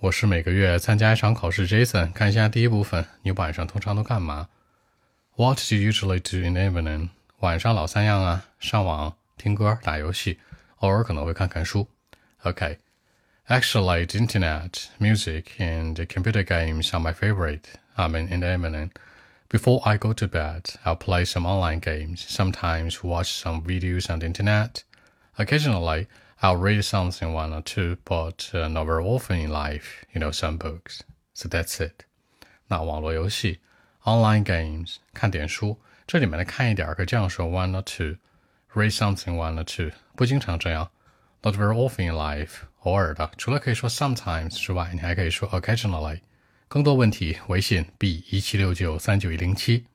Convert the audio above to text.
我是每个月参加一场考试。Jason，看一下第一部分，你晚上通常都干嘛？What do you usually do in the evening？晚上老三样啊，上网、听歌、打游戏，偶尔可能会看看书。Okay. Actually, the internet, music, and computer games are my favorite. I mean, in the evening. Before I go to bed, I'll play some online games, sometimes watch some videos on the internet. Occasionally, I'll read something one or two, but uh, not very often in life, you know, some books. So that's it. 那网络游戏 online games 看点书，这里面的看一点可以这样说 one or two, read something one or two 不经常这样，not very often in life 偶尔的，除了可以说 sometimes 之外，你还可以说 occasionally。更多问题，微信 b 一七六九三九一零七。